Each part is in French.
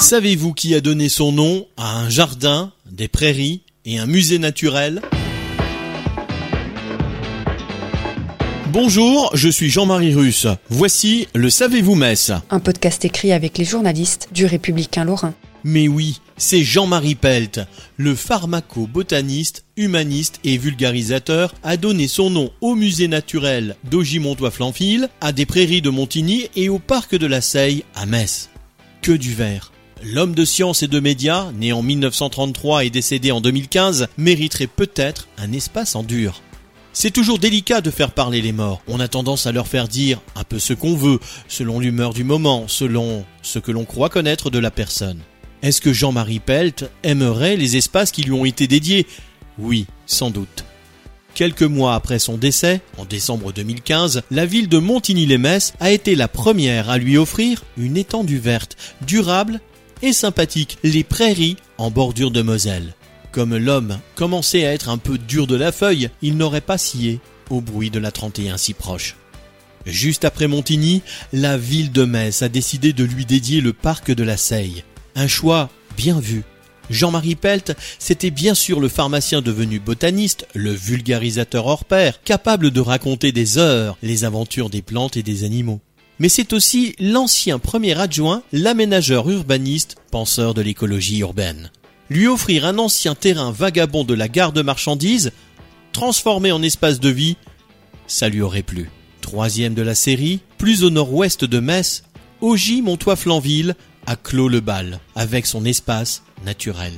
Savez-vous qui a donné son nom à un jardin, des prairies et un musée naturel? Bonjour, je suis Jean-Marie Russe. Voici le Savez-vous Metz Un podcast écrit avec les journalistes du Républicain Lorrain. Mais oui, c'est Jean-Marie Pelt, le pharmaco-botaniste, humaniste et vulgarisateur, a donné son nom au musée naturel d'Augy-Montois-Flanfil, à des prairies de Montigny et au parc de la Seille à Metz. Que du vert. L'homme de science et de médias, né en 1933 et décédé en 2015, mériterait peut-être un espace en dur. C'est toujours délicat de faire parler les morts. On a tendance à leur faire dire un peu ce qu'on veut, selon l'humeur du moment, selon ce que l'on croit connaître de la personne. Est-ce que Jean-Marie Pelt aimerait les espaces qui lui ont été dédiés? Oui, sans doute. Quelques mois après son décès, en décembre 2015, la ville de Montigny-les-Metz a été la première à lui offrir une étendue verte, durable et sympathique, les prairies en bordure de Moselle. Comme l'homme commençait à être un peu dur de la feuille, il n'aurait pas scié au bruit de la 31 si proche. Juste après Montigny, la ville de Metz a décidé de lui dédier le parc de la Seille. Un choix bien vu. Jean-Marie Pelt, c'était bien sûr le pharmacien devenu botaniste, le vulgarisateur hors pair, capable de raconter des heures les aventures des plantes et des animaux. Mais c'est aussi l'ancien premier adjoint, l'aménageur urbaniste, penseur de l'écologie urbaine. Lui offrir un ancien terrain vagabond de la gare de marchandises, transformé en espace de vie, ça lui aurait plu. Troisième de la série, plus au nord-ouest de Metz, Augy Montois-Flanville a clos le bal avec son espace naturel.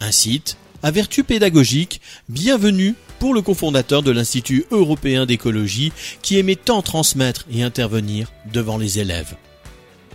Un site à vertu pédagogique, bienvenu pour le cofondateur de l'Institut européen d'écologie qui aimait tant transmettre et intervenir devant les élèves.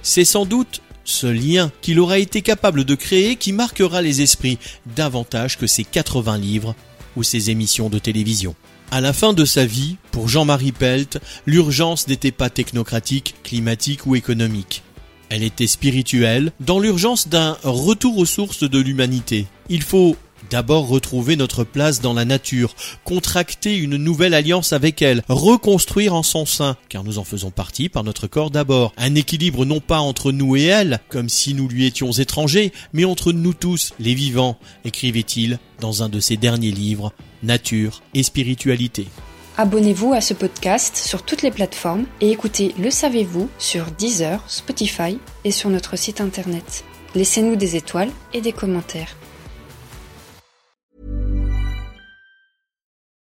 C'est sans doute ce lien qu'il aura été capable de créer qui marquera les esprits davantage que ses 80 livres ou ses émissions de télévision. À la fin de sa vie, pour Jean-Marie Pelt, l'urgence n'était pas technocratique, climatique ou économique. Elle était spirituelle, dans l'urgence d'un retour aux sources de l'humanité. Il faut d'abord retrouver notre place dans la nature, contracter une nouvelle alliance avec elle, reconstruire en son sein, car nous en faisons partie par notre corps d'abord, un équilibre non pas entre nous et elle, comme si nous lui étions étrangers, mais entre nous tous, les vivants, écrivait-il dans un de ses derniers livres, Nature et spiritualité. Abonnez-vous à ce podcast sur toutes les plateformes et écoutez Le Savez-vous sur Deezer, Spotify et sur notre site internet. Laissez-nous des étoiles et des commentaires.